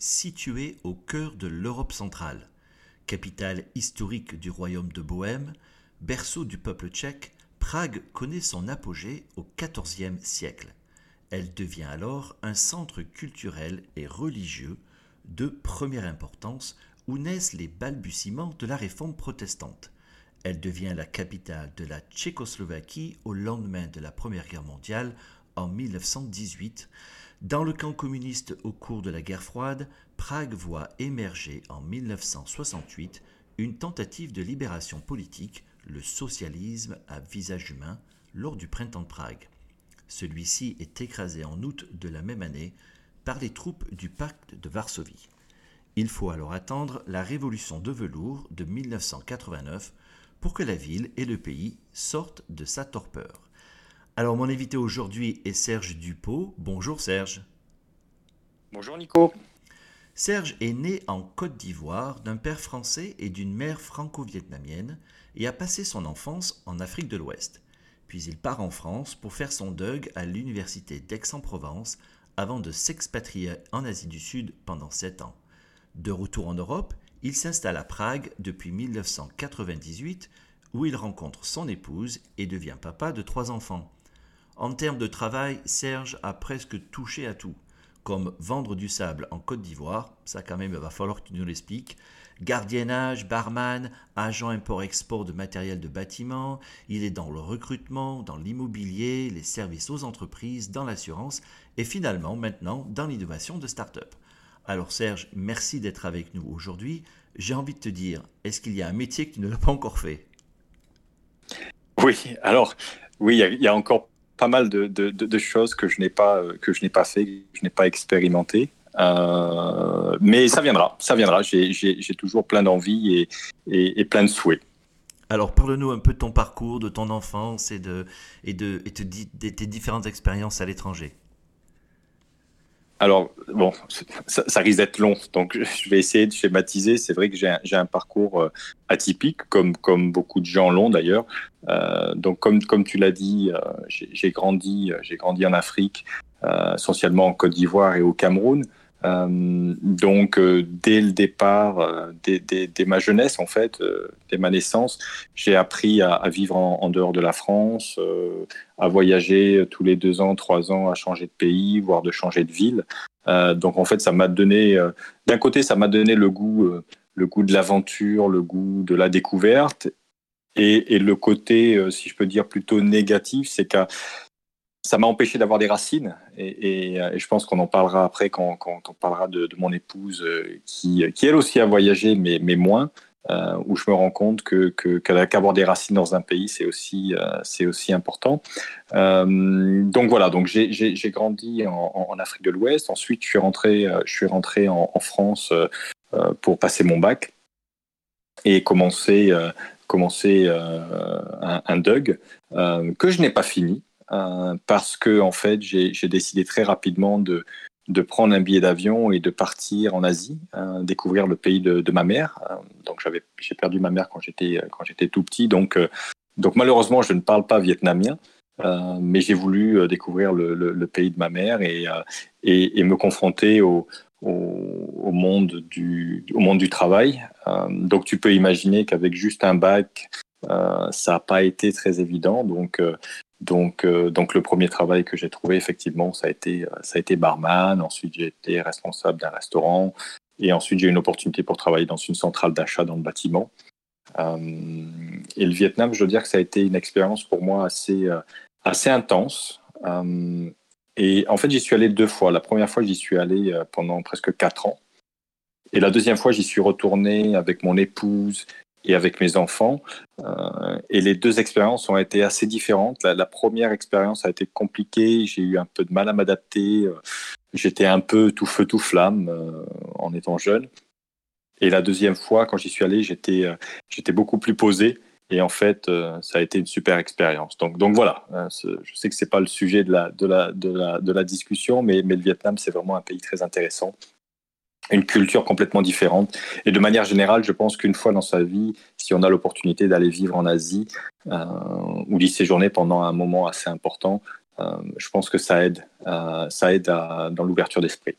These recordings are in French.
située au cœur de l'Europe centrale. Capitale historique du royaume de Bohême, berceau du peuple tchèque, Prague connaît son apogée au XIVe siècle. Elle devient alors un centre culturel et religieux de première importance où naissent les balbutiements de la réforme protestante. Elle devient la capitale de la Tchécoslovaquie au lendemain de la Première Guerre mondiale en 1918 dans le camp communiste au cours de la guerre froide, Prague voit émerger en 1968 une tentative de libération politique, le socialisme à visage humain, lors du printemps de Prague. Celui-ci est écrasé en août de la même année par les troupes du pacte de Varsovie. Il faut alors attendre la révolution de velours de 1989 pour que la ville et le pays sortent de sa torpeur. Alors, mon invité aujourd'hui est Serge Dupont. Bonjour Serge. Bonjour Nico. Serge est né en Côte d'Ivoire d'un père français et d'une mère franco-vietnamienne et a passé son enfance en Afrique de l'Ouest. Puis il part en France pour faire son DUG à l'université d'Aix-en-Provence avant de s'expatrier en Asie du Sud pendant sept ans. De retour en Europe, il s'installe à Prague depuis 1998 où il rencontre son épouse et devient papa de trois enfants. En termes de travail, Serge a presque touché à tout, comme vendre du sable en Côte d'Ivoire, ça quand même il va falloir que tu nous l'expliques, gardiennage, barman, agent import-export de matériel de bâtiment, il est dans le recrutement, dans l'immobilier, les services aux entreprises, dans l'assurance et finalement maintenant dans l'innovation de start-up. Alors Serge, merci d'être avec nous aujourd'hui. J'ai envie de te dire, est-ce qu'il y a un métier que tu ne l'as pas encore fait? Oui, alors oui, il y, a encore pas mal de, choses que je n'ai pas euh, que je n'ai pas fait, que je n'ai pas expérimenté. Euh, mais ça viendra, ça viendra. J'ai toujours plein d'envie et, et, plein de souhaits. Alors parle-nous un peu de ton parcours, de ton enfance et de et de, et de tes différentes expériences à l'étranger. Alors, bon, ça, risque d'être long, donc je vais essayer de schématiser. C'est vrai que j'ai un, parcours euh, atypique, comme, beaucoup de gens l'ont d'ailleurs. Euh, donc, comme, tu l'as dit, euh, j'ai grandi, j'ai grandi en Afrique, essentiellement en Côte d'Ivoire et au Cameroun. Euh, donc, euh, dès le départ, euh, dès, ma jeunesse, en fait, dès ma naissance, j'ai appris à, vivre en, dehors de la France, à voyager tous les deux ans, trois ans, à changer de pays, voire de changer de ville. donc, en fait, ça m'a donné, d'un côté, ça m'a donné le goût, le goût de l'aventure, le goût de la découverte. Et, et le côté, si je peux dire, plutôt négatif, c'est qu'à ça m'a empêché d'avoir des racines et, euh, je pense qu'on en parlera après quand, on parlera de, mon épouse euh, qui, elle aussi a voyagé mais, moins euh, où je me rends compte que qu'avoir des racines dans un pays c'est aussi aussi important. Donc voilà donc j'ai grandi en, Afrique de l'Ouest. Ensuite je suis rentré je suis rentré en, France pour passer mon bac et commencer commencer un, un DUG que je n'ai pas fini euh, parce que en fait j'ai décidé très rapidement de, prendre un billet d'avion et de partir en Asie, hein, découvrir le pays de, ma mère. donc j'avais, j'ai perdu ma mère quand j'étais quand j'étais tout petit, donc donc malheureusement je ne parle pas vietnamien. mais j'ai voulu découvrir le, pays de ma mère et, et, me confronter au, au, monde du, au monde du travail. Euh, donc tu peux imaginer qu'avec juste un bac, euh, ça n'a pas été très évident. Donc, euh, donc, donc le premier travail que j'ai trouvé, effectivement, ça a été, ça a été barman. Ensuite, j'ai été responsable d'un restaurant. Et ensuite, j'ai eu une opportunité pour travailler dans une centrale d'achat dans le bâtiment. et le Vietnam, je dois dire que ça a été une expérience pour moi assez, assez intense. Et en fait, j'y suis allé deux fois. La première fois, j'y suis allé euh, pendant presque quatre ans. Et la deuxième fois, j'y suis retourné avec mon épouse et avec mes enfants. Euh, et les deux expériences ont été assez différentes. La, première expérience a été compliquée. J'ai eu un peu de mal à m'adapter. Euh, j'étais un peu tout feu, tout flamme en étant jeune. Et la deuxième fois, quand j'y suis allé, j'étais, beaucoup plus posé. Et en fait, euh, ça a été une super expérience. Donc, donc voilà, hein, je sais que ce n'est pas le sujet de la, de la, de la, de la discussion, mais, mais le Vietnam, c'est vraiment un pays très intéressant une culture complètement différente. Et de manière générale, je pense qu'une fois dans sa vie, si on a l'opportunité d'aller vivre en Asie euh, ou d'y séjourner pendant un moment assez important, euh, je pense que ça aide, ça aide dans l'ouverture d'esprit.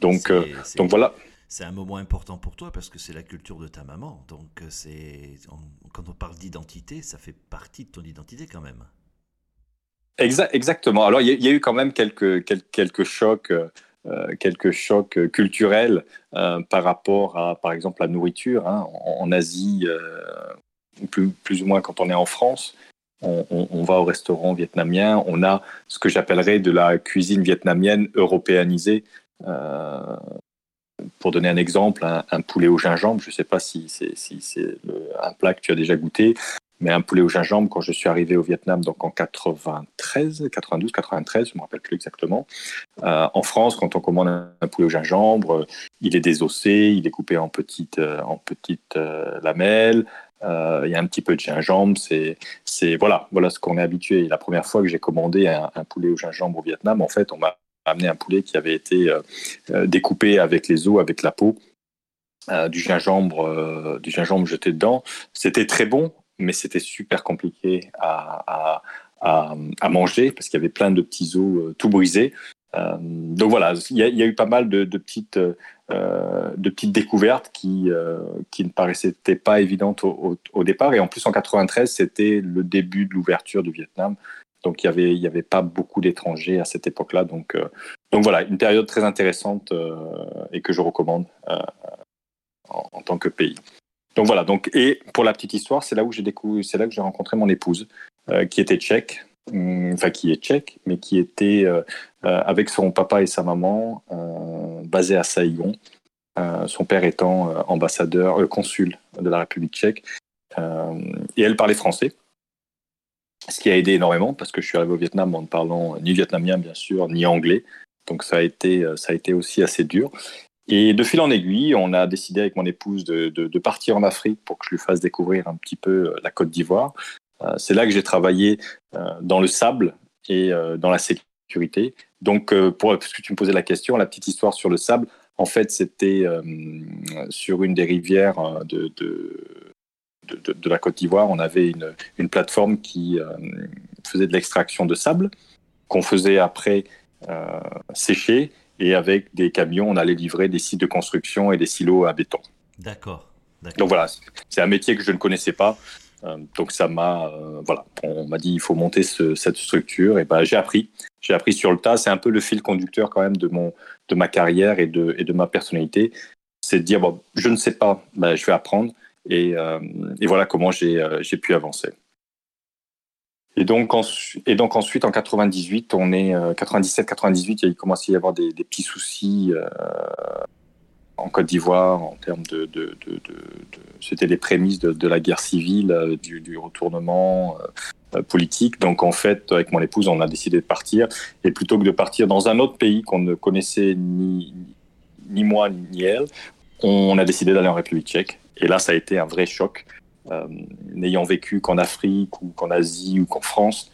donc, donc voilà c'est un moment important pour toi parce que c'est la culture de ta maman. Donc, euh, c'est quand on parle d'identité, ça fait partie de ton identité quand même. exactement. Alors, il y, a eu quand même quelques, quelques, chocs. Euh, quelques chocs culturels euh, par rapport à, par exemple, la nourriture. Hein. En, Asie, plus, plus, ou moins quand on est en France, on, va au restaurant vietnamien, on a ce que j'appellerais de la cuisine vietnamienne européanisée. Euh, pour donner un exemple, un, poulet au gingembre, je ne sais pas si c'est un plat que tu as déjà goûté, mais un poulet au gingembre, quand je suis arrivé au Vietnam, donc en 93, 92, 93, je ne me rappelle plus exactement. Euh, en France, quand on commande un, poulet au gingembre, il est désossé, il est coupé en petites, euh, en petites euh, lamelles. il y a un petit peu de gingembre, c'est, c'est voilà, voilà ce qu'on est habitué. la première fois que j'ai commandé un, poulet au gingembre au Vietnam, en fait, on m'a amené un poulet qui avait été euh, euh, découpé avec les os, avec la peau, euh, du gingembre, du gingembre jeté dedans. C'était très bon, mais c'était super compliqué à, à, manger parce qu'il y avait plein de petits os tout brisés. donc voilà, il y, a eu pas mal de, petites, de petites découvertes qui, qui ne paraissaient pas évidentes au, au, départ. Et en plus, en 93, c'était le début de l'ouverture du Vietnam. Donc il n'y avait, y avait pas beaucoup d'étrangers à cette époque-là. Donc, euh, donc voilà, une période très intéressante euh, et que je recommande euh, en, tant que pays. Donc voilà, donc, et pour la petite histoire, c'est là où j'ai découvert, c'est là que j'ai rencontré mon épouse, qui était tchèque, hum, enfin qui est tchèque, mais qui était avec son papa et sa maman basée à Saïgon, son père étant ambassadeur, consul de la République tchèque, et elle parlait français ce qui a aidé énormément parce que je suis arrivé au Vietnam en ne parlant ni vietnamien bien sûr, ni anglais. Donc ça a été, euh, ça a été aussi assez dur. Et de fil en aiguille, on a décidé avec mon épouse de, partir en Afrique pour que je lui fasse découvrir un petit peu euh, la Côte d'Ivoire. Euh, c'est là que j'ai travaillé dans le sable et dans la sécurité. Donc, pour, parce que tu me posais la question, la petite histoire sur le sable, en fait, c'était sur une des rivières de, la Côte d'Ivoire, on avait une, plateforme qui euh, faisait de l'extraction de sable, qu'on faisait après euh, sécher, et avec des camions, on allait livrer des sites de construction et des silos à béton. D'accord. Donc voilà, c'est un métier que je ne connaissais pas. Euh, donc ça m'a, voilà, on m'a dit il faut monter cette structure et ben j'ai appris, j'ai appris sur le tas. C'est un peu le fil conducteur quand même de mon, de ma carrière et de, et de ma personnalité. C'est de dire bon, je ne sais pas, ben, je vais apprendre euh, et, voilà comment euh, j'ai pu avancer. Et donc, ensuite, en 98, on est 97-98, il a commencé à y avoir des, petits soucis euh, en Côte d'Ivoire en termes de, de, c'était les prémices de, la guerre civile, du, retournement politique. Donc en fait, avec mon épouse, on a décidé de partir. Et plutôt que de partir dans un autre pays qu'on ne connaissait ni, ni moi ni elle, on a décidé d'aller en République tchèque. Et là, ça a été un vrai choc. Euh, n'ayant vécu qu'en Afrique ou qu'en Asie ou qu'en France,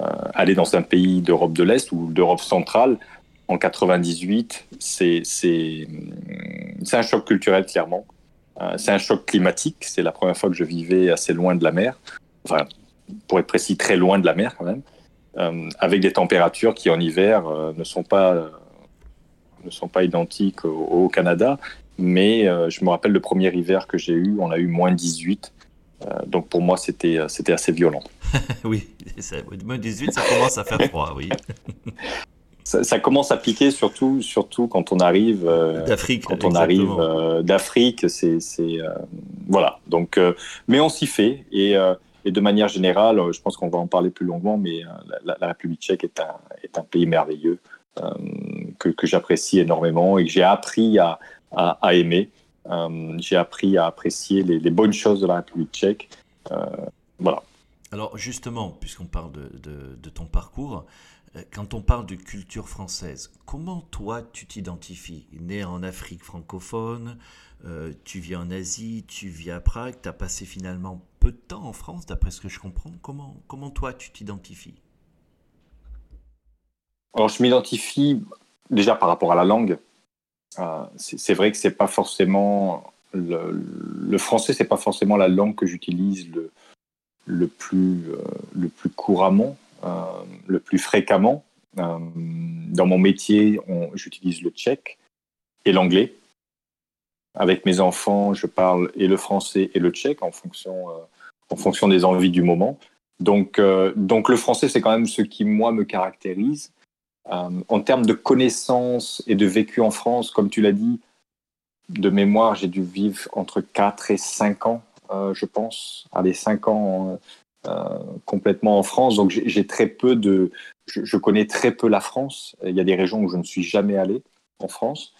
euh, aller dans un pays d'Europe de l'Est ou d'Europe centrale, en 98, c'est un choc culturel clairement. Euh, c'est un choc climatique. C'est la première fois que je vivais assez loin de la mer. Enfin, pour être précis, très loin de la mer quand même. Euh, avec des températures qui en hiver euh, ne sont pas identiques au, Canada. Mais je me rappelle le premier hiver que j'ai eu, on a eu moins 18. donc pour moi, c'était c'était assez violent. oui, moins 18, ça commence à faire froid, oui. ça, commence à piquer surtout, surtout quand on arrive euh, d'Afrique. Quand on arrive euh, d'Afrique, c'est, c'est euh, voilà. Donc, mais on s'y fait et, et, de manière générale, je pense qu'on va en parler plus longuement, mais la, République tchèque est un, est un pays merveilleux que, que j'apprécie énormément et que j'ai appris à, à, aimer. j'ai appris à apprécier les, les, bonnes choses de la République tchèque. voilà. Alors justement, puisqu'on parle de, de, de ton parcours, euh, quand on parle de culture française, comment toi tu t'identifies? Né en Afrique francophone, euh, tu vis en Asie, tu vis à Prague, tu as passé finalement peu de temps en France, d'après ce que je comprends. Comment, comment toi tu t'identifies? Alors je m'identifie déjà par rapport à la langue. Euh, c'est vrai que c'est pas forcément le, le français, c'est pas forcément la langue que j'utilise le, le, plus, le plus couramment. Euh, le plus fréquemment. Euh, dans mon métier, j'utilise le tchèque et l'anglais. Avec mes enfants, je parle et le français et le tchèque en fonction, euh, en fonction des envies du moment. Donc, donc le français, c'est quand même ce qui, moi, me caractérise. En termes de connaissances et de vécu en France, comme tu l'as dit, de mémoire, j'ai dû vivre entre 4 et 5 ans, je pense. Allez, 5 ans euh, complètement en France. Donc j'ai très peu de, je, connais très peu la France. Il y a des régions où je ne suis jamais allé en France.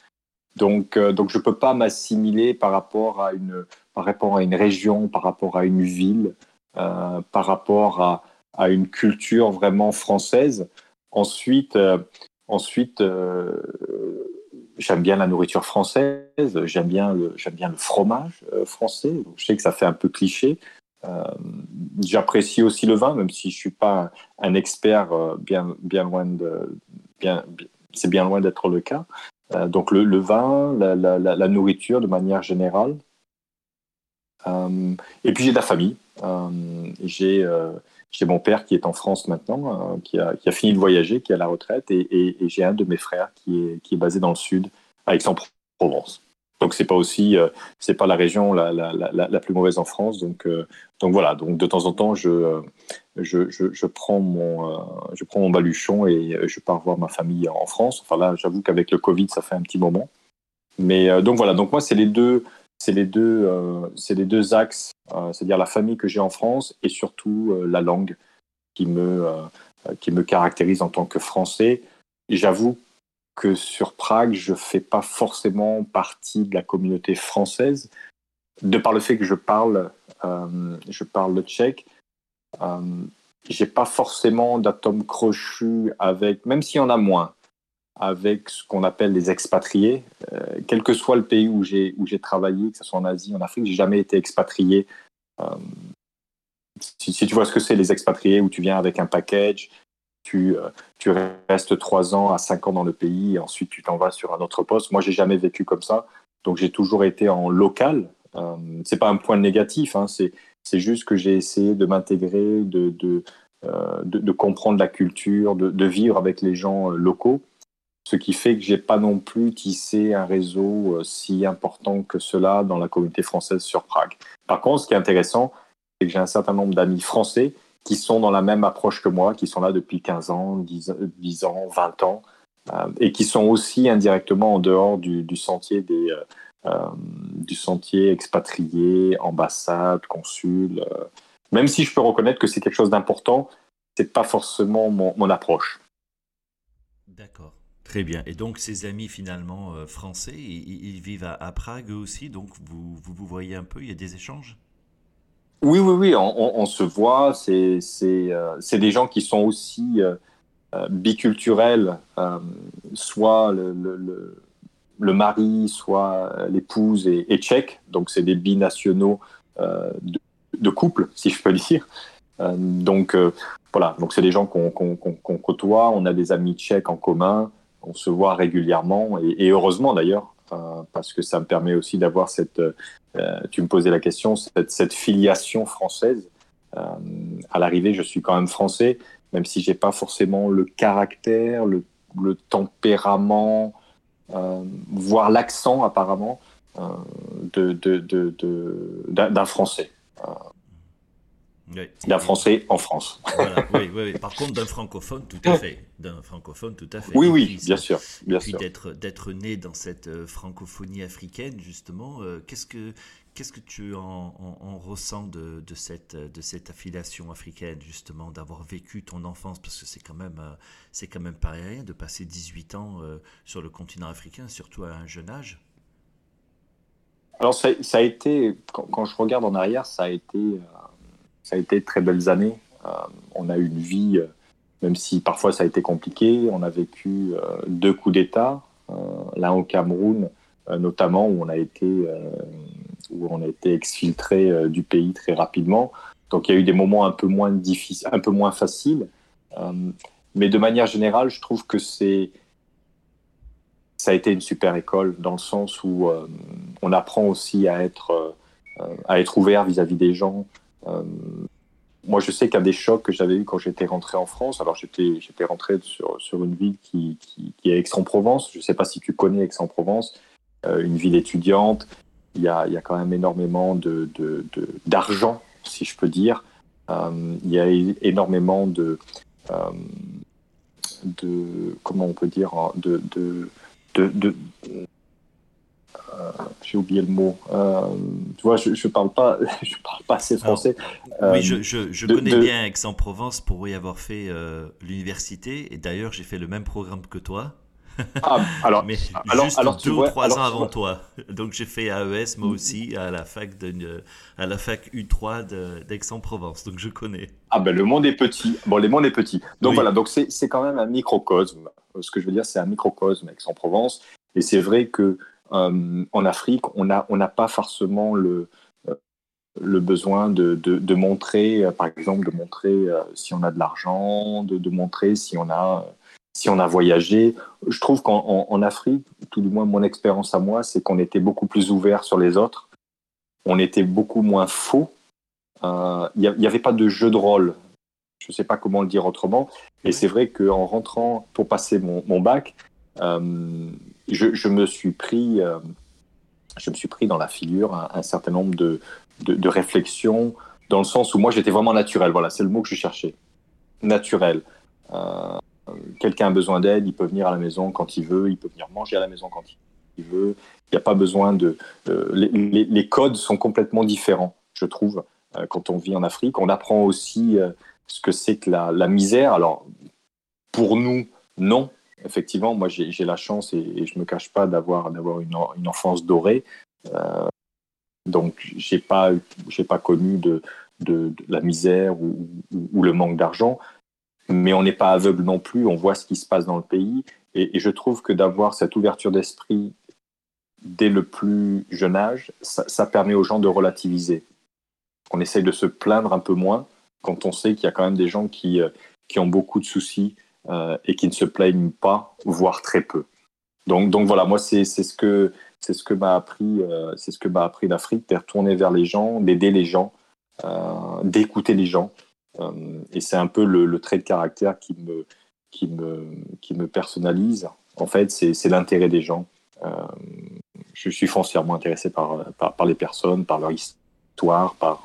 Donc, euh, donc je ne peux pas m'assimiler par rapport à une, par rapport à une région, par rapport à une ville, euh, par rapport à, une culture vraiment française. Ensuite, ensuite, j'aime bien la nourriture française. J'aime bien le, j'aime bien le fromage français. Donc, je sais que ça fait un peu cliché, euh, j'apprécie aussi le vin, même si je suis pas un expert, euh, bien, bien loin de, bien, c'est bien loin d'être le cas. Euh, donc le, vin, la, la, la, nourriture de manière générale. et puis j'ai de la famille. j'ai j'ai mon père qui est en France maintenant, qui, a, qui, a, fini de voyager, qui est à la retraite, et, j'ai un de mes frères qui est, qui est basé dans le sud, à Aix-en-Provence. Donc c'est pas aussi, euh, c'est pas la région la, la, la, la, plus mauvaise en France. Donc, euh, donc voilà. Donc de temps en temps, euh, je, je, je prends mon, je prends mon baluchon et je pars voir ma famille en France. Enfin là, j'avoue qu'avec le Covid, ça fait un petit moment. Mais donc voilà. Donc moi, c'est les deux, c'est les deux, c'est les deux axes, c'est-à-dire la famille que j'ai en France et surtout la langue qui me, qui me caractérise en tant que Français. J'avoue que sur Prague, je fais pas forcément partie de la communauté française, de par le fait que je parle, euh, je parle le tchèque. Euh, j'ai pas forcément d'atome crochu avec, même s'il y en a moins, avec ce qu'on appelle les expatriés. Euh, quel que soit le pays où j'ai où j'ai travaillé, que ce soit en Asie, en Afrique, j'ai jamais été expatrié. Euh, si, tu vois ce que c'est les expatriés, où tu viens avec un package, tu, euh, tu restes trois ans à cinq ans dans le pays et ensuite tu t'en vas sur un autre poste. Moi, j'ai jamais vécu comme ça. Donc, j'ai toujours été en local. C'est pas un point négatif, hein, c'est, c'est juste que j'ai essayé de m'intégrer, de, de, de, comprendre la culture, de, vivre avec les gens locaux. Ce qui fait que j'ai pas non plus tissé un réseau euh, si important que cela dans la communauté française sur Prague. Par contre, ce qui est intéressant, c'est que j'ai un certain nombre d'amis français qui sont dans la même approche que moi, qui sont là depuis 15 ans, 10, ans, 20 ans, euh, et qui sont aussi indirectement en dehors du, sentier des euh, euh, du sentier expatrié, ambassade, consul. même si je peux reconnaître que c'est quelque chose d'important, c'est pas forcément mon, approche. D'accord. Très bien. Et donc, ces amis finalement français, ils, vivent à, Prague aussi, donc vous, vous, voyez un peu, il y a des échanges? Oui, oui, oui, on, se voit. C'est euh, des gens qui sont aussi euh, euh, biculturels, soit le, le, mari, soit l'épouse est, tchèque. Donc, c'est des binationaux de, couple, si je peux dire. donc, voilà. Donc, c'est des gens qu'on côtoie. On a des amis tchèques en commun. Qu'on se voit régulièrement et, heureusement d'ailleurs, parce que ça me permet aussi d'avoir cette, tu me posais la question, cette, filiation française. à l'arrivée, je suis quand même français, même si j'ai pas forcément le caractère, le, tempérament, voire l'accent apparemment d'un Français. D'un Français en France. oui, oui, Par contre, d'un francophone, tout à fait. D'un francophone, tout à fait. Oui, oui, bien sûr. Bien puis d'être, d'être né dans cette euh, francophonie africaine, justement, euh, qu'est-ce que, qu'est-ce que tu en, ressens de, de, cette, de cette affiliation africaine, justement, d'avoir vécu ton enfance? Parce que c'est quand même, euh, c'est quand même pas rien de passer 18 ans sur le continent africain, surtout à un jeune âge. Alors, ça, ça a été, quand, quand, je regarde en arrière, ça a été ça a été de très belles années. Euh, on a eu une vie, euh, même si parfois ça a été compliqué. On a vécu euh, deux coups d'État, l'un au Cameroun notamment où on a été où été exfiltré du pays très rapidement. Donc il y a eu des moments un peu moins difficiles, un peu moins faciles. mais de manière générale, je trouve que c'est ça a été une super école dans le sens où on apprend aussi à être à être ouvert vis-à-vis des gens, moi, je sais qu'un des chocs que j'avais eu quand j'étais rentré en France, alors j'étais, j'étais rentré sur, sur une ville qui, qui, est Aix-en-Provence. Je ne sais pas si tu connais Aix-en-Provence, euh, une ville étudiante. Il y a, il y a quand même énormément de, de, d'argent, si je peux dire. Euh, il y a énormément de, de comment on peut dire, hein, de, de, euh, j'ai oublié le mot. Euh, tu vois, je, je parle pas, je parle pas assez français. oui, je, je, connais bien Aix-en-Provence pour y avoir fait euh, l'université et d'ailleurs j'ai fait le même programme que toi. Ah, alors, mais alors, juste alors, deux ou trois ans avant toi. Donc j'ai fait AES moi aussi à la fac de, à la fac U3 d'Aix-en-Provence. Donc je connais. Ah ben le monde est petit. Bon, le monde est petit. Donc voilà, donc c'est quand même un microcosme. Ce que je veux dire, c'est un microcosme Aix-en-Provence. Et c'est vrai que euh, en Afrique, on n'a on pas forcément le, euh, le besoin de, de, montrer, euh, par exemple, de montrer si on a de l'argent, de, de, montrer si on a, si on a voyagé. Je trouve qu'en en, Afrique, tout du moins mon expérience à moi, c'est qu'on était beaucoup plus ouvert sur les autres. On était beaucoup moins faux. Il n'y avait pas de jeu de rôle. Je ne sais pas comment le dire autrement. Et c'est vrai qu'en rentrant pour passer mon, mon bac, je, me suis pris, euh, je me suis pris dans la figure un, certain nombre de, de, réflexions dans le sens où moi j'étais vraiment naturel. Voilà, c'est le mot que je cherchais. Naturel. Euh, quelqu'un a besoin d'aide, il peut venir à la maison quand il veut, il peut venir manger à la maison quand il veut. Il n'y a pas besoin de. Euh, les, codes sont complètement différents, je trouve, quand on vit en Afrique. On apprend aussi ce que c'est que la misère. Alors, pour nous, non, effectivement, moi j'ai la chance et, je me cache pas d'avoir une, une, enfance dorée. Euh, donc j'ai pas pas connu de, de, la misère ou, ou, le manque d'argent, mais on n'est pas aveugle non plus. On voit ce qui se passe dans le pays et, je trouve que d'avoir cette ouverture d'esprit dès le plus jeune âge, ça, ça, permet aux gens de relativiser. On essaye de se plaindre un peu moins quand on sait qu'il y a quand même des gens qui, euh, qui ont beaucoup de soucis euh, et qui ne se plaignent pas, voire très peu. Donc, donc voilà, moi c'est ce que c'est ce que m'a appris, euh, c'est ce que m'a appris l'Afrique, de retourner vers les gens, d'aider les gens, euh, d'écouter les gens. et c'est un peu le, trait de caractère qui me qui me qui me personnalise. En fait, c'est l'intérêt des gens. je suis foncièrement intéressé par, par, par les personnes, par leur histoire, par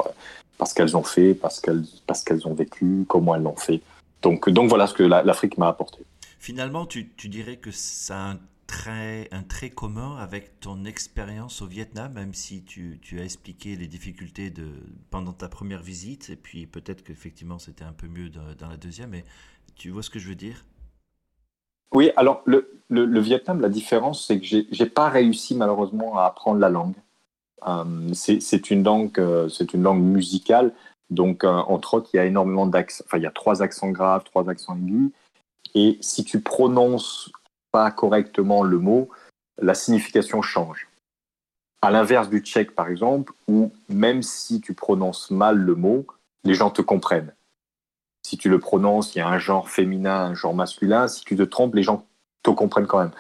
par ce qu'elles ont fait, parce qu'elles parce qu'elles ont vécu, comment elles l'ont fait. Donc, donc voilà ce que l'Afrique m'a apporté. Finalement, tu, tu, dirais que ça a un trait, un trait commun avec ton expérience au Vietnam, même si tu, tu, as expliqué les difficultés de, pendant ta première visite, et puis peut-être qu'effectivement c'était un peu mieux dans, la deuxième, mais tu vois ce que je veux dire? Oui, alors le, le, Vietnam, la différence, c'est que j'ai n'ai pas réussi malheureusement à apprendre la langue. Euh, c'est une langue, euh, c'est une langue musicale donc, euh, entre autres, il y a énormément d'accents. Enfin, il y a trois accents graves, trois accents aigus. Et si tu prononces pas correctement le mot, la signification change. À l'inverse du tchèque, par exemple, où même si tu prononces mal le mot, les gens te comprennent. Si tu le prononces, il y a un genre féminin, un genre masculin. Si tu te trompes, les gens te comprennent quand même.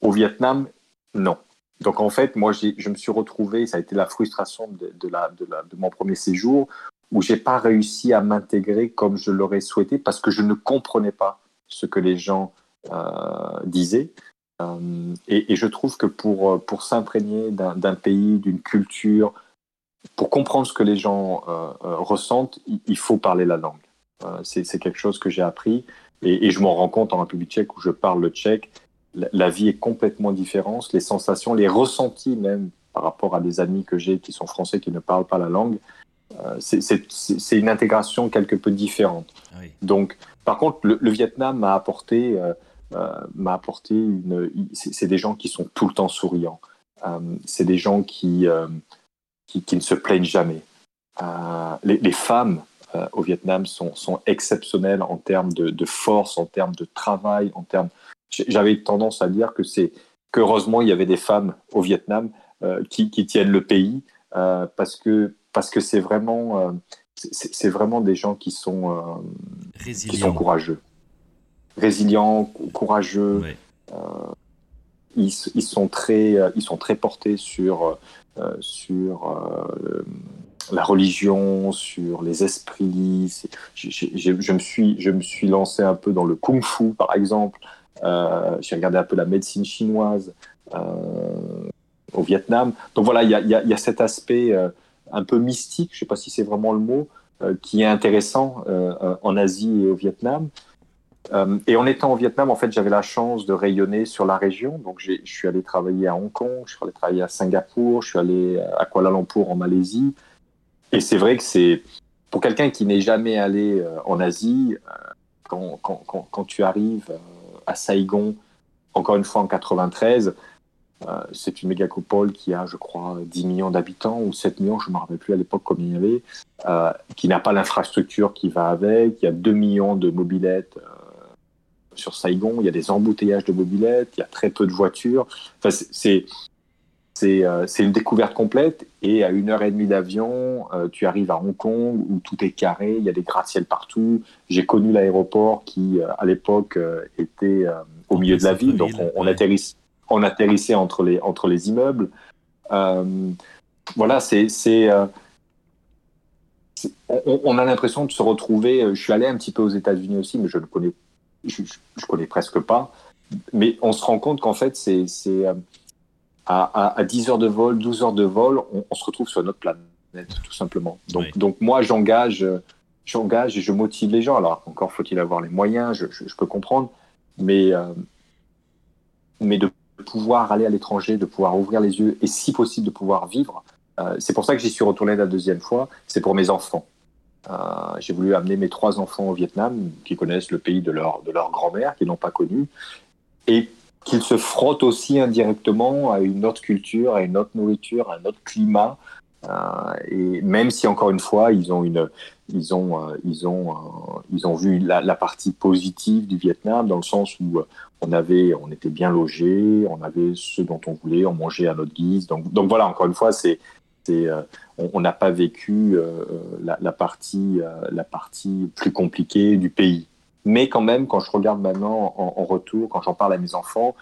Au Vietnam, non. Donc en fait, moi, je me suis retrouvé, ça a été la frustration de, mon premier séjour, où j'ai pas réussi à m'intégrer comme je l'aurais souhaité parce que je ne comprenais pas ce que les gens euh, disaient. Euh, et, je trouve que pour, pour s'imprégner d'un pays, d'une culture, pour comprendre ce que les gens euh, ressentent, il, faut parler la langue. C'est quelque chose que j'ai appris et, je m'en rends compte en République tchèque où je parle le tchèque. La, la vie est complètement différente, les sensations, les ressentis même par rapport à des amis que j'ai qui sont français qui ne parlent pas la langue, c'est une intégration quelque peu différente. Ah Donc, par contre, le, Vietnam m'a apporté, euh, euh, m'a apporté une. C'est des gens qui sont tout le temps souriants. c'est des gens qui, qui, ne se plaignent jamais. Les, femmes au Vietnam sont, sont, exceptionnelles en termes de, force, en termes de travail, en termes. J'avais tendance à dire que c'est qu'heureusement il y avait des femmes au Vietnam qui, qui, tiennent le pays parce que parce que c'est vraiment, euh, c'est vraiment des gens qui sont, euh, qui sont courageux. Résilients, courageux. Euh, ils, ils, sont très, ils sont très portés sur, sur la religion, sur les esprits. Je, je, me suis, je me suis lancé un peu dans le kung-fu, par exemple. J'ai regardé un peu la médecine chinoise au Vietnam. Donc voilà, il y a, cet aspect un peu mystique, je ne sais pas si c'est vraiment le mot, euh, qui est intéressant euh, euh, en Asie et au Vietnam. et en étant au Vietnam, en fait, j'avais la chance de rayonner sur la région. Donc, je suis allé travailler à Hong Kong, je suis allé travailler à Singapour, je suis allé à Kuala Lumpur en Malaisie. Et c'est vrai que c'est pour quelqu'un qui n'est jamais allé en Asie, quand, quand, tu arrives à Saigon, encore une fois en 93, euh, c'est une mégacopole qui a, je crois, 10 millions d'habitants ou 7 millions, je ne me rappelle plus à l'époque combien il y avait, euh, qui n'a pas l'infrastructure qui va avec. Il y a 2 millions de mobilettes euh, sur Saigon, il y a des embouteillages de mobilettes, il y a très peu de voitures. Enfin, c'est c'est une découverte complète et à une heure et demie d'avion, tu arrives à Hong Kong où tout est carré, il y a des gratte-ciel partout. J'ai connu l'aéroport qui, à l'époque, était au milieu de la ville, donc on, on atterrit on atterrissait entre les, entre les immeubles. Euh, voilà, c'est. Euh, on, a l'impression de se retrouver. Euh, je suis allé un petit peu aux États-Unis aussi, mais je ne connais, je, connais presque pas. Mais on se rend compte qu'en fait, c'est à, à, 10 heures de vol, 12 heures de vol, on, se retrouve sur notre planète, tout simplement. Donc, donc moi, j'engage, j'engage et je motive les gens. Alors, encore faut-il avoir les moyens, je, peux comprendre, mais, mais de pouvoir aller à l'étranger, de pouvoir ouvrir les yeux et si possible de pouvoir vivre. Euh, c'est pour ça que j'y suis retourné la deuxième fois, c'est pour mes enfants. Euh, j'ai voulu amener mes trois enfants au Vietnam, qui connaissent le pays de leur, de leur grand-mère, qui n'ont pas connu, et qu'ils se frottent aussi indirectement à une autre culture, à une autre nourriture, à un autre climat. Euh, et même si encore une fois, ils ont ils ont, ils ont, ils ont vu la, partie positive du Vietnam dans le sens où on avait, on était bien logé, on avait ce dont on voulait, on mangeait à notre guise. Donc, donc voilà, encore une fois, c'est, euh, on n'a pas vécu euh, la, partie, euh, la partie plus compliquée du pays. Mais quand même, quand je regarde maintenant en, retour, quand j'en parle à mes enfants,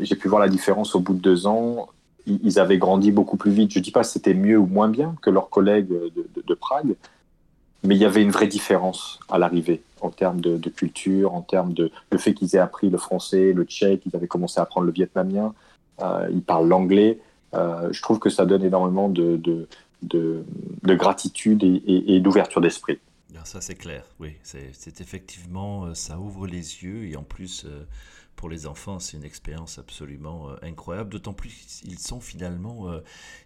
j'ai pu voir la différence au bout de deux ans. Ils, avaient grandi beaucoup plus vite. Je ne dis pas que c'était mieux ou moins bien que leurs collègues de Prague, mais il y avait une vraie différence à l'arrivée en termes de, culture, en termes de le fait qu'ils aient appris le français, le tchèque, ils avaient commencé à apprendre le vietnamien, euh, ils parlent l'anglais. Euh, je trouve que ça donne énormément de, de, de, gratitude et, d'ouverture d'esprit. Ça c'est clair, oui. C'est effectivement, euh, ça ouvre les yeux et en plus pour les enfants, c'est une expérience absolument euh, incroyable. D'autant plus qu'ils sont finalement, euh,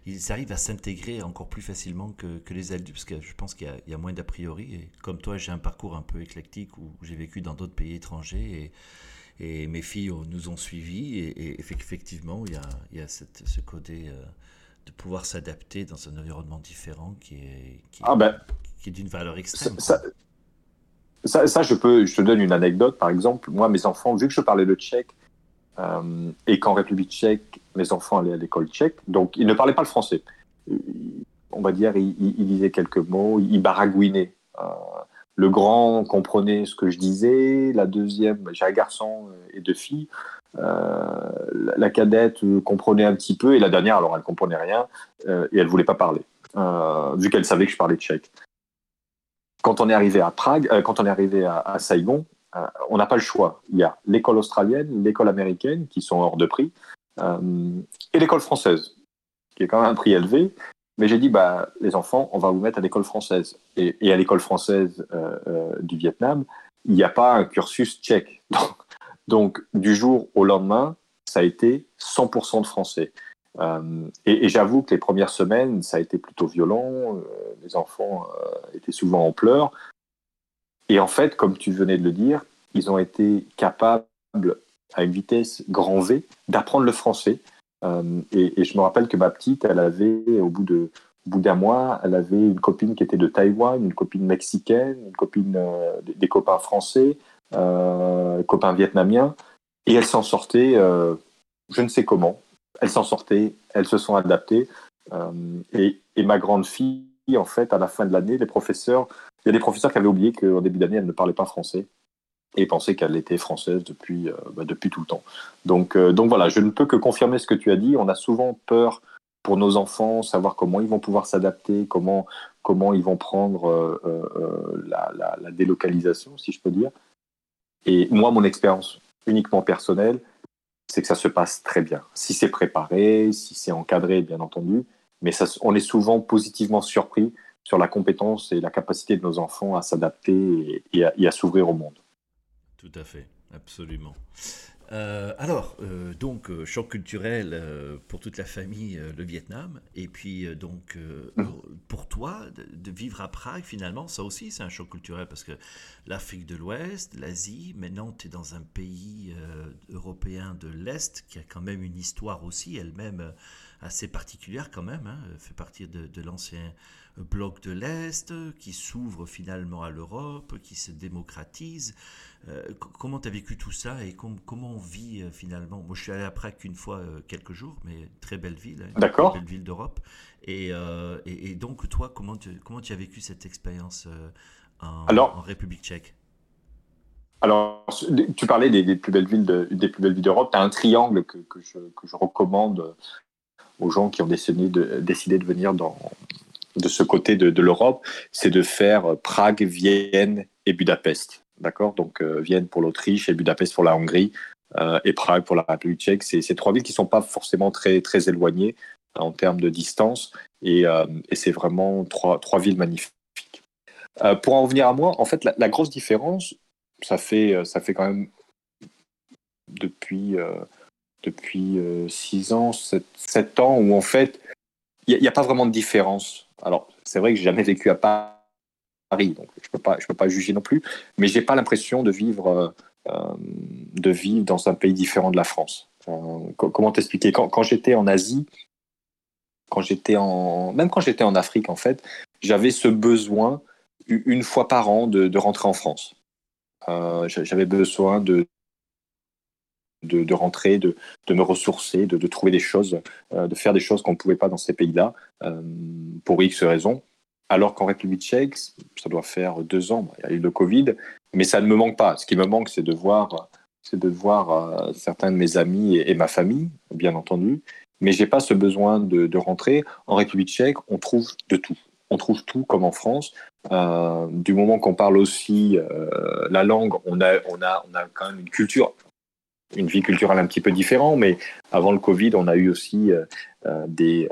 ils arrivent à s'intégrer encore plus facilement que, les adultes, parce que je pense qu'il y, a moins d'a priori. Et comme toi, j'ai un parcours un peu éclectique où j'ai vécu dans d'autres pays étrangers et, et mes filles nous ont suivis. Et, effectivement, il y a, il y a ce côté euh, de pouvoir s'adapter dans un environnement différent qui est, qui, ah ben, qui est d'une valeur extrême. Ça, je, peux, je te donne une anecdote, par exemple. Moi, mes enfants, vu que je parlais le tchèque, euh, et qu'en République tchèque, mes enfants allaient à l'école tchèque, donc ils ne parlaient pas le français. On va dire, ils, ils, disaient quelques mots, ils baragouinaient. Euh, Le grand comprenait ce que je disais. La deuxième, j'ai un garçon et deux filles. la cadette comprenait un petit peu et la dernière, alors elle comprenait rien et elle voulait pas parler, vu qu'elle savait que je parlais tchèque. Quand on est arrivé à Prague, quand on est arrivé à, Saigon, on n'a pas le choix. Il y a l'école australienne, l'école américaine qui sont hors de prix et l'école française qui est quand même un prix élevé. Mais j'ai dit, bah, les enfants, on va vous mettre à l'école française. Et, à l'école française euh, euh, du Vietnam, il n'y a pas un cursus tchèque. Donc, du jour au lendemain, ça a été 100% de français. Euh, et, j'avoue que les premières semaines, ça a été plutôt violent. les enfants étaient souvent en pleurs. Et en fait, comme tu venais de le dire, ils ont été capables, à une vitesse grand V, d'apprendre le français euh, et, je me rappelle que ma petite, elle avait, au bout d'un mois, elle avait une copine qui était de Taïwan, une copine mexicaine, une copine euh, des, copains français, euh, copains vietnamiens, et elle s'en sortait, je ne sais comment. Elle s'en sortait, elles se sont adaptées. Et, et, ma grande fille, en fait, à la fin de l'année, les professeurs, il y a des professeurs qui avaient oublié qu'au début d'année, elle ne parlait pas français et penser qu'elle était française depuis, euh, bah, depuis tout le temps. Donc, euh, donc voilà, je ne peux que confirmer ce que tu as dit. On a souvent peur pour nos enfants, savoir comment ils vont pouvoir s'adapter, comment, comment ils vont prendre euh, la, délocalisation, si je peux dire. Et moi, mon expérience uniquement personnelle, c'est que ça se passe très bien. Si c'est préparé, si c'est encadré, bien entendu, mais ça, on est souvent positivement surpris sur la compétence et la capacité de nos enfants à s'adapter et à s'ouvrir au monde. Tout à fait, absolument. Euh, alors, euh, donc, euh, choc culturel pour toute la famille, le Vietnam. Et puis, donc, mm. pour toi, de, vivre à Prague, finalement, ça aussi, c'est un choc culturel parce que l'Afrique de l'Ouest, l'Asie, maintenant, tu es dans un pays européen de l'Est qui a quand même une histoire aussi, elle-même assez particulière quand même, hein, fait partie de, de l'ancien bloc de l'Est, qui s'ouvre finalement à l'Europe, qui se démocratise. Euh, comment tu as vécu tout ça et comment on vit euh, finalement? Moi, je suis allé à Prague qu'une fois, euh, quelques jours, mais très belle ville, hein, D'accord. belle ville d'Europe. Et, et, donc, toi, comment tu, comment tu as vécu cette expérience en, en, République tchèque? Alors, tu parlais des, plus belles villes des plus belles villes d'Europe. Tu as un triangle que, que, je, recommande aux gens qui ont décidé de, décidé de venir dans, de ce côté de, l'Europe, c'est de faire Prague, Vienne et Budapest. D'accord? Donc euh, Vienne pour l'Autriche et Budapest pour la Hongrie euh, et Prague pour la République tchèque. C'est ces trois villes qui ne sont pas forcément très, très éloignées en termes de distance et, euh, et c'est vraiment trois, trois villes magnifiques. pour en revenir à moi, en fait, la, grosse différence, ça fait, ça fait quand même depuis, depuis 6 ans, 7, ans, où en fait, il n'y a, pas vraiment de différence. Alors, c'est vrai que j'ai jamais vécu à Paris donc je je peux pas juger non plus. Mais j'ai pas l'impression de vivre, euh, euh, de vivre dans un pays différent de la France. Euh, comment t'expliquer? Quand, j'étais en Asie, quand j'étais en, même quand j'étais en Afrique en fait, j'avais ce besoin une fois par an de rentrer en France. J'avais besoin de, de, de, rentrer, de, de me ressourcer, de, de trouver des choses, de faire des choses qu'on ne pouvait pas dans ces pays-là, pour X raisons. Alors qu'en République tchèque, ça doit faire deux ans, il y a eu le Covid, mais ça ne me manque pas. Ce qui me manque, c'est de voir, c'est de voir euh, certains de mes amis et, ma famille, bien entendu. Mais j'ai pas ce besoin de, rentrer. En République tchèque, on trouve de tout. On trouve tout comme en France. Euh, du moment qu'on parle aussi euh, la langue, on a, on, a, on a quand même une culture, une vie culturelle un petit peu différente. Mais avant le Covid, on a eu aussi des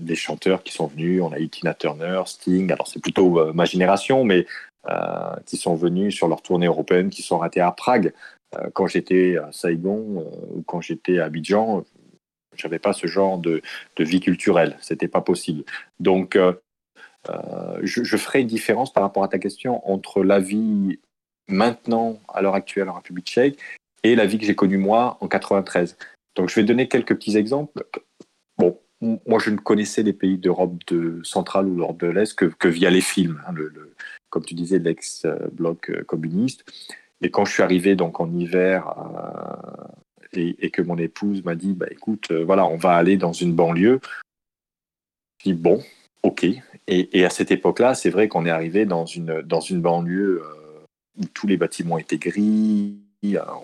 des chanteurs qui sont venus. On a eu Tina Turner, Sting. Alors c'est plutôt euh, ma génération, mais euh, qui sont venus sur leur tournée européenne, qui sont ratés à Prague. Euh, quand j'étais à Saigon ou quand j'étais à Abidjan, j'avais pas ce genre de, vie culturelle. C'était pas possible. Donc je, je ferai une différence par rapport à ta question entre la vie maintenant, à l'heure actuelle en République tchèque, et la vie que j'ai connue moi en 93. Donc je vais donner quelques petits exemples. Bon, moi, je ne connaissais les pays d'Europe de centrale ou d'Europe de l'Est que, via les films, hein, comme tu disais, l'ex-bloc euh, communiste. Et quand je suis arrivé donc en hiver euh, et, que mon épouse m'a dit, bah écoute, euh, voilà, on va aller dans une banlieue. Je dis bon, ok. Et, à cette époque-là, c'est vrai qu'on est arrivé dans une, dans une banlieue où tous les bâtiments étaient gris.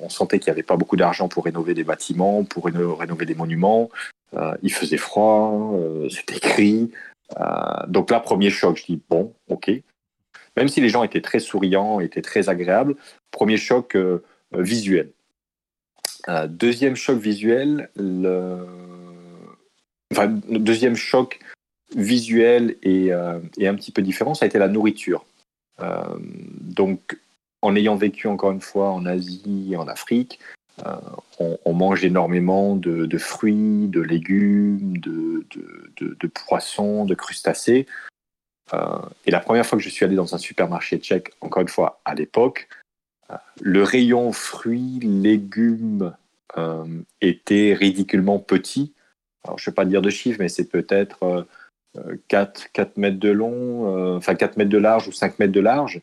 On sentait qu'il n'y avait pas beaucoup d'argent pour rénover des bâtiments, pour rénover des monuments. il faisait froid, c'était gris. donc là, premier choc, je dis bon, ok. Même si les gens étaient très souriants, étaient très agréables, premier choc visuel. Deuxième choc visuel, le deuxième choc visuel et, euh, et, un petit peu différent, ça a été la nourriture. Euh, donc, en ayant vécu encore une fois en Asie, en Afrique, euh, on, mange énormément de, fruits, de légumes, de poissons, de crustacés. et la première fois que je suis allé dans un supermarché tchèque, encore une fois à l'époque, le rayon fruits, légumes était ridiculement petit alors je ne vais pas dire de chiffres, mais c'est peut-être 4, euh, 4, mètres de long, euh, enfin 4 mètres de large ou 5 mètres de large,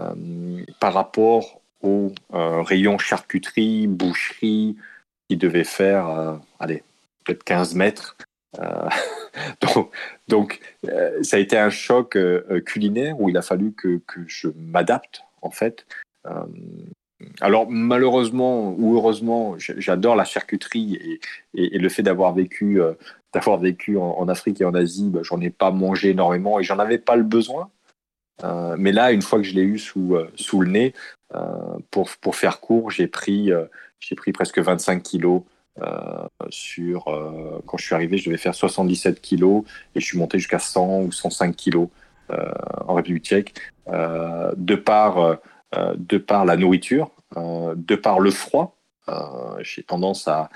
euh, par rapport au rayon charcuterie, boucherie, qui devait faire, allez, peut-être 15 mètres. donc, donc ça a été un choc culinaire où il a fallu que, que je m'adapte, en fait. Alors malheureusement ou heureusement, j'adore la charcuterie et, le fait d'avoir vécu, euh, d'avoir vécu en, Afrique et en Asie, bah, j'en ai pas mangé énormément et j'en avais pas le besoin. Euh, mais là, une fois que je l'ai eu sous, euh, sous le nez, pour, pour faire court, j'ai pris, pris presque 25 kilos. sur quand je suis arrivé, je devais faire 77 kilos et je suis monté jusqu'à 100 ou 105 kilos en République tchèque de par euh, de par la nourriture, euh, de par le froid. Euh, j'ai tendance à,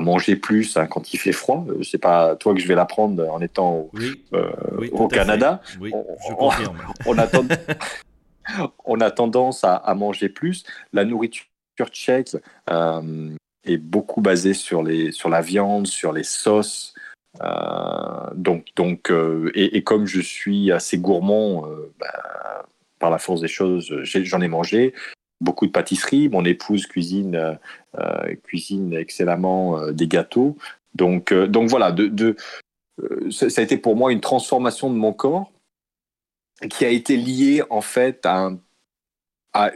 manger plus hein, quand il fait froid. C'est pas toi que je vais l'apprendre en étant au, Canada. on, a tendance à, manger plus. La nourriture tchèque est beaucoup basée sur, les, sur la viande, sur les sauces. donc, donc et, comme je suis assez gourmand, bah, par la force des choses, j'en ai, mangé beaucoup de pâtisseries. Mon épouse cuisine, euh, euh, cuisine excellemment euh, des gâteaux. Donc, donc voilà, ça a été pour moi une transformation de mon corps qui a été liée en fait à,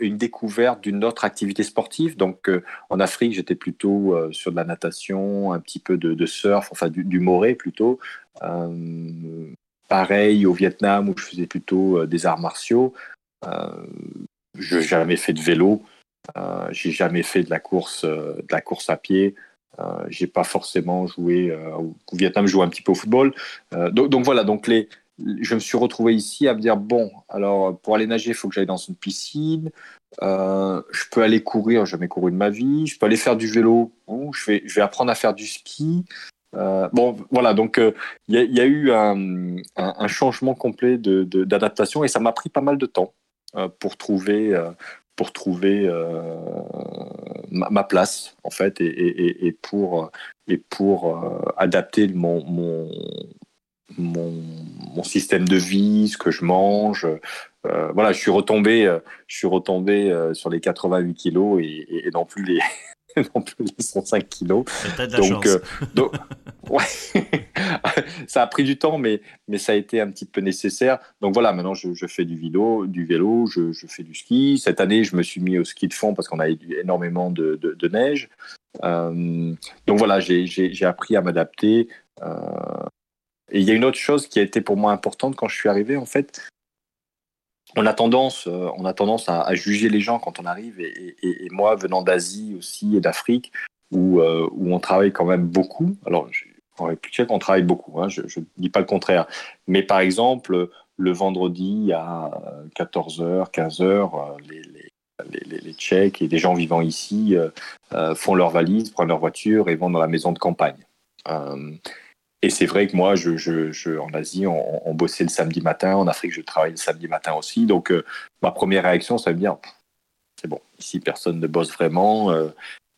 une découverte d'une autre activité sportive. Donc en Afrique, j'étais plutôt sur de la natation, un petit peu de, surf, enfin du moré plutôt. pareil au Vietnam où je faisais plutôt des arts martiaux. Euh, je n'ai jamais fait de vélo. Euh, j'ai jamais fait de la course, euh, de la course à pied. j'ai pas forcément joué au Vietnam, jouais un petit peu au football. Donc, voilà, donc les, je me suis retrouvé ici à me dire bon, alors pour aller nager, il faut que j'aille dans une piscine. je peux aller courir, jamais couru de ma vie. Je peux aller faire du vélo. je, vais, apprendre à faire du ski. bon, voilà, donc il y, a eu un, changement complet d'adaptation et ça m'a pris pas mal de temps. Euh, pour trouver euh, pour trouver euh, ma, place en fait et, et, pour et pour adapter mon, mon, mon, système de vie, ce que je mange. voilà, je suis retombé, je suis retombé sur les 88 kilos et, et non plus les non plus les 105 kilos. Donc, donc ouais, ça a pris du temps, mais, mais ça a été un petit peu nécessaire. Donc voilà, maintenant je, je fais du vélo, du vélo je, je, fais du ski. Cette année, je me suis mis au ski de fond parce qu'on a eu énormément de, de, neige. Euh, donc voilà, j'ai appris à m'adapter. Euh, et il y a une autre chose qui a été pour moi importante quand je suis arrivé, en fait. On a tendance, euh, on a tendance à, juger les gens quand on arrive, et, moi, venant d'Asie aussi et d'Afrique, où, où on travaille quand même beaucoup. Alors, en République on travaille beaucoup, hein, je ne dis pas le contraire. Mais par exemple, le vendredi à 14h, 15h, les, Tchèques et des gens vivant ici euh, euh, font leurs valises, prennent leur voiture et vont dans la maison de campagne. Euh, et c'est vrai que moi, je, je, en Asie, on, bossait le samedi matin. En Afrique, je travaille le samedi matin aussi. Donc, ma première réaction, ça veut dire, c'est bon, ici, personne ne bosse vraiment.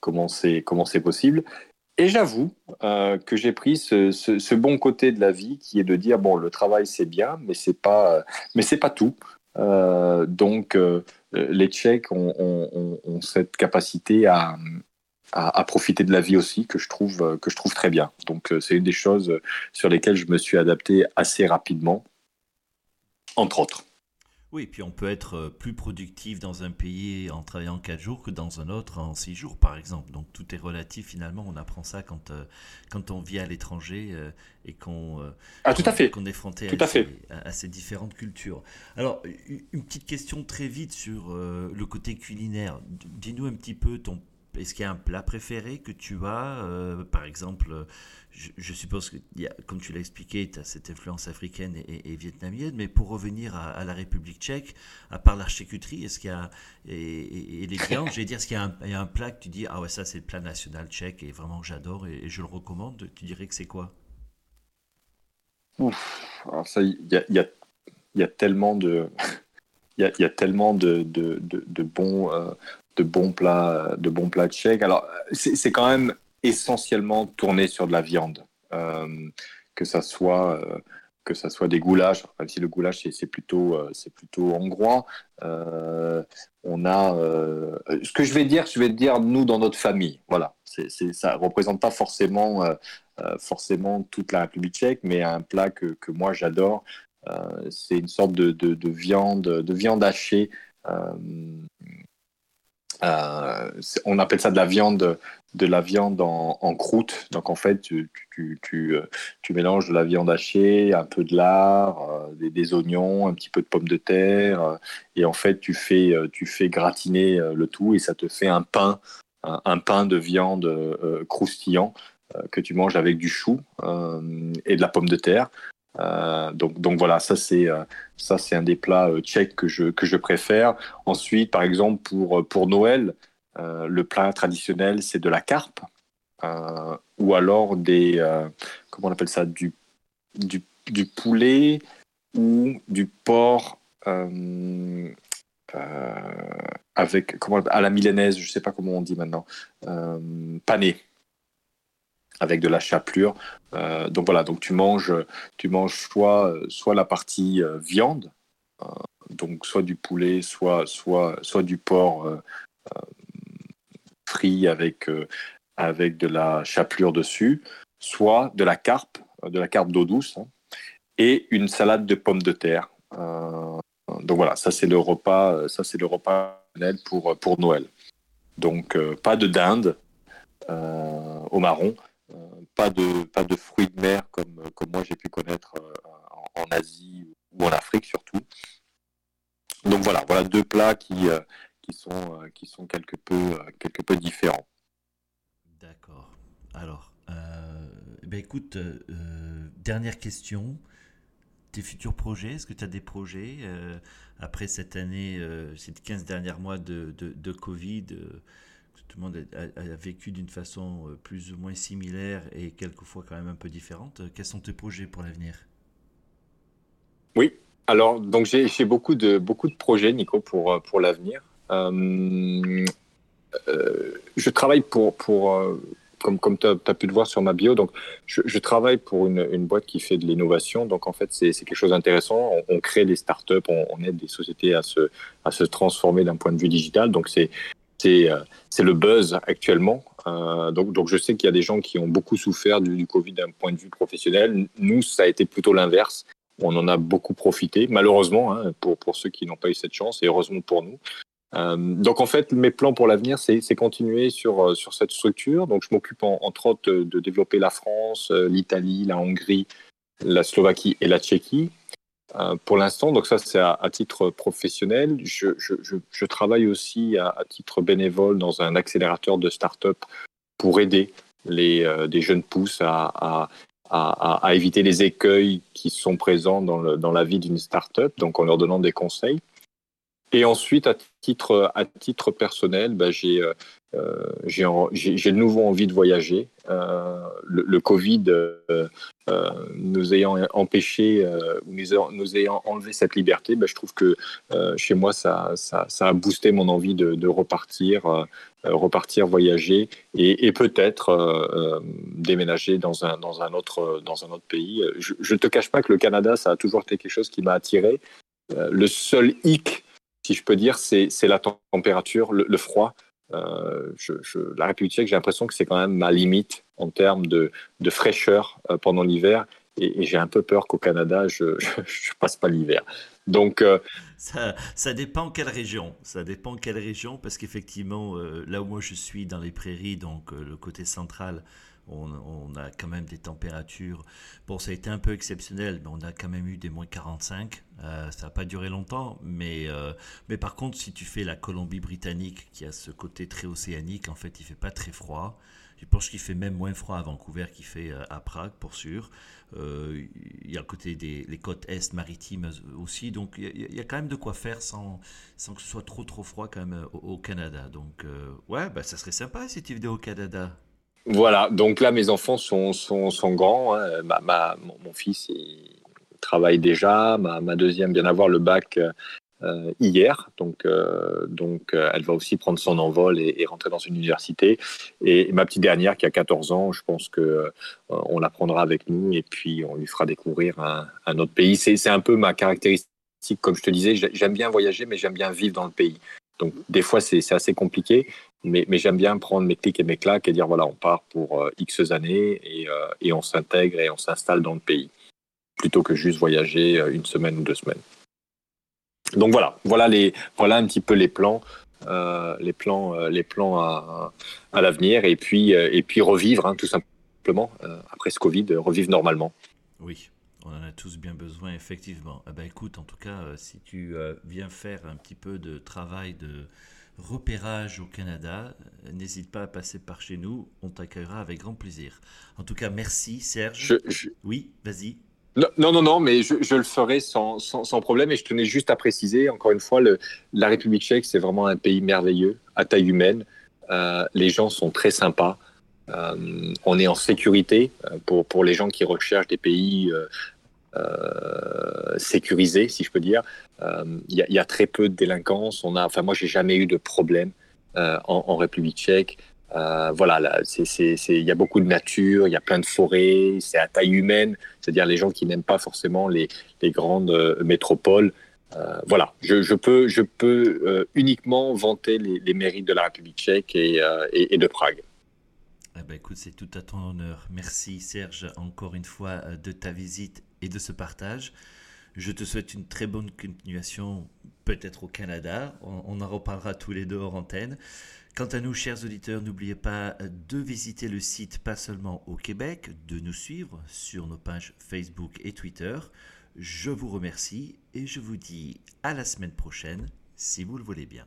comment c'est possible? Et j'avoue euh, que j'ai pris ce, bon côté de la vie qui est de dire bon le travail c'est bien mais c'est pas pas tout euh, donc euh, les Tchèques ont, cette capacité à, à, profiter de la vie aussi, que je trouve, que je trouve très bien. Donc c'est une des choses sur lesquelles je me suis adapté assez rapidement, entre autres. Oui, puis on peut être euh, plus productif dans un pays en travaillant 4 jours que dans un autre en 6 jours, par exemple. Donc tout est relatif finalement. On apprend ça quand, euh, quand on vit à l'étranger euh, et qu'on ah, tout est fronté à, Ces, à, ces, différentes cultures. Alors, une petite question très vite sur le côté culinaire. Dis-nous un petit peu ton est-ce qu'il y a un plat préféré que tu as euh, Par exemple, je, suppose que, comme tu l'as expliqué, tu as cette influence africaine et, vietnamienne, mais pour revenir à, la République tchèque, à part l'archécuterie, est-ce qu'il y a, et, les viandes, je vais dire, est-ce qu'il y, a un plat que tu dis, ah ouais, ça c'est le plat national tchèque et vraiment j'adore et, je le recommande, tu dirais que c'est quoi? Ouf, alors ça, il y a, y a, tellement de... Il y, a, tellement de, de, de, bons, euh, de bons plats, de bons plats tchèques. Alors, c'est quand même essentiellement tourné sur de la viande, euh, que ça soit euh, que ça soit des goulash, même si le goulash c'est plutôt euh, c'est plutôt hongrois. on a ce que je vais dire, je vais dire nous dans notre famille. Voilà, c'est ça représente pas forcément forcément toute la République tchèque, mais un plat que, que moi j'adore. c'est une sorte de, de, viande de viande hachée euh, on appelle ça de la viande, de la viande en, croûte. Donc en fait, tu, euh, tu, mélanges de la viande hachée, un peu de lard, euh, des, oignons, un petit peu de pommes de terre, et en fait tu fais, tu fais gratiner le tout et ça te fait un pain, un, pain de viande croustillant que tu manges avec du chou et de la pomme de terre. Euh, donc, voilà, ça c'est euh, ça c'est un des plats euh, tchèques que je préfère. Ensuite, par exemple pour Noël, le plat traditionnel c'est de la carpe ou alors des comment on appelle ça du poulet ou du porc avec à la milanaise, je sais pas comment on dit maintenant, pané avec de la chapelure. Euh, donc voilà, donc tu manges, tu manges soit, soit la partie euh, viande, euh, donc soit du poulet, soit, soit, soit du porc frit avec, avec de la chapelure dessus, soit de la carpe, de la carpe d'eau douce, hein, et une salade de pommes de terre. donc voilà, ça c'est le repas, ça c'est le repas pour, pour Noël. Donc pas de dinde au marron, pas de, pas de fruits de mer comme, comme moi j'ai pu connaître euh, en, Asie ou en Afrique surtout. Donc voilà, voilà deux plats qui, euh, qui, sont, euh, qui sont quelque peu, quelque peu différents. D'accord. Alors, ben écoute, dernière question. Tes futurs projets, est-ce que tu as des projets après cette année, ces 15 derniers mois de, de Covid tout le monde a, vécu d'une façon euh, plus ou moins similaire et quelquefois quand même un peu différente. Quels sont tes projets pour l'avenir? Oui, alors donc j'ai beaucoup de, beaucoup de projets, Nico, pour, euh, pour l'avenir. Euh, je travaille pour, pour comme, comme tu as, pu le voir sur ma bio, donc je, travaille pour une, une, boîte qui fait de l'innovation. Donc en fait, c'est quelque chose d'intéressant. On, crée des startups, on, on aide des sociétés à se, à se transformer d'un point de vue digital. Donc c'est euh, c'est le buzz actuellement. Euh, donc, je sais qu'il y a des gens qui ont beaucoup souffert du, Covid d'un point de vue professionnel. Nous, ça a été plutôt l'inverse. On en a beaucoup profité, malheureusement, hein, pour, ceux qui n'ont pas eu cette chance, et heureusement pour nous. Euh, donc en fait, mes plans pour l'avenir, c'est continuer sur, cette structure. Donc je m'occupe entre autres de développer la France, l'Italie, la Hongrie, la Slovaquie et la Tchéquie. Euh, pour l'instant, donc ça c'est à, titre professionnel. Je, travaille aussi à, titre bénévole dans un accélérateur de start-up pour aider les, euh, des jeunes pousses à, éviter les écueils qui sont présents dans, dans la vie d'une start-up, donc en leur donnant des conseils. Et ensuite, à titre, à titre personnel, bah, j'ai euh, euh j'ai de nouveau envie de voyager. Euh, le, Covid nous ayant empêché, nous, nous, ayant enlevé cette liberté, bah, je trouve que chez moi, ça, ça, a boosté mon envie de, repartir, repartir voyager et, et peut-être déménager dans un, dans, un autre, dans un autre pays. Je ne te cache pas que le Canada, ça a toujours été quelque chose qui m'a attiré. le seul hic si je peux dire, c'est la température, le, froid. la République tchèque, j'ai l'impression que c'est quand même ma limite en termes de, fraîcheur pendant l'hiver. Et, j'ai un peu peur qu'au Canada, je ne passe pas l'hiver. Donc, ça, ça, dépend quelle région. Ça dépend quelle région, parce qu'effectivement, là où moi je suis, dans les prairies, donc le côté central, on, a quand même des températures. Bon, ça a été un peu exceptionnel, mais on a quand même eu des moins 45. Euh, ça n'a pas duré longtemps, mais, euh, mais par contre, si tu fais la Colombie-Britannique, qui a ce côté très océanique, en fait, il fait pas très froid. Je pense qu'il fait même moins froid à Vancouver qu'il fait euh, à Prague, pour sûr. Il y a le côté des côtes est maritimes aussi, donc il y, a quand même de quoi faire sans, sans que ce soit trop trop froid quand même au, Canada. Donc ouais, bah, ça serait sympa si tu venais au Canada. Voilà, donc là, mes enfants sont, sont, sont grands. Hein. Ma, mon, fils, il travaille déjà. Ma, ma, deuxième vient d'avoir le bac euh, hier. Donc, euh, donc euh, elle va aussi prendre son envol et, rentrer dans une université. Et, ma petite dernière, qui a 14 ans, je pense que on la prendra avec nous et puis on lui fera découvrir un, un autre pays. C'est un peu ma caractéristique. Comme je te disais, j'aime bien voyager, mais j'aime bien vivre dans le pays. Donc, des fois, c'est assez compliqué. Mais, j'aime bien prendre mes clics et mes claques et dire voilà, on part pour euh, X années euh, et, on s'intègre et on s'installe dans le pays, plutôt que juste voyager euh, une semaine ou deux semaines. Donc voilà, voilà, les, voilà un petit peu les plans, les plans, les plans à, l'avenir et puis, et puis revivre hein, tout simplement après ce Covid, revivre normalement. Oui, on en a tous bien besoin, effectivement. Eh ben, écoute, en tout cas, si tu viens faire un petit peu de travail de, repérage au Canada, n'hésite pas à passer par chez nous, on t'accueillera avec grand plaisir. En tout cas, merci Serge. Oui, vas-y. Non, non, non, mais je, le ferai sans, sans, problème. Et je tenais juste à préciser, encore une fois, le, la République tchèque, c'est vraiment un pays merveilleux, à taille humaine. Euh, les gens sont très sympas. Euh, on est en sécurité euh, pour, pour les gens qui recherchent des pays euh, sécurisé, si je peux dire. Il euh, y, a très peu de délinquance. On a, enfin, moi, j'ai jamais eu de problème euh, en, République tchèque. voilà, il y a beaucoup de nature, il y a plein de forêts, c'est à taille humaine, c'est-à-dire les gens qui n'aiment pas forcément les, grandes métropoles. voilà, je, peux, je peux uniquement vanter les, mérites de la République tchèque et, de Prague. Eh ben, écoute, c'est tout à ton honneur. Merci Serge encore une fois de ta visite et de ce partage. Je te souhaite une très bonne continuation, peut-être au Canada. On, en reparlera tous les deux hors antenne. Quant à nous, chers auditeurs, n'oubliez pas de visiter le site Pas seulement au Québec, de nous suivre sur nos pages Facebook et Twitter. Je vous remercie et je vous dis à la semaine prochaine, si vous le voulez bien.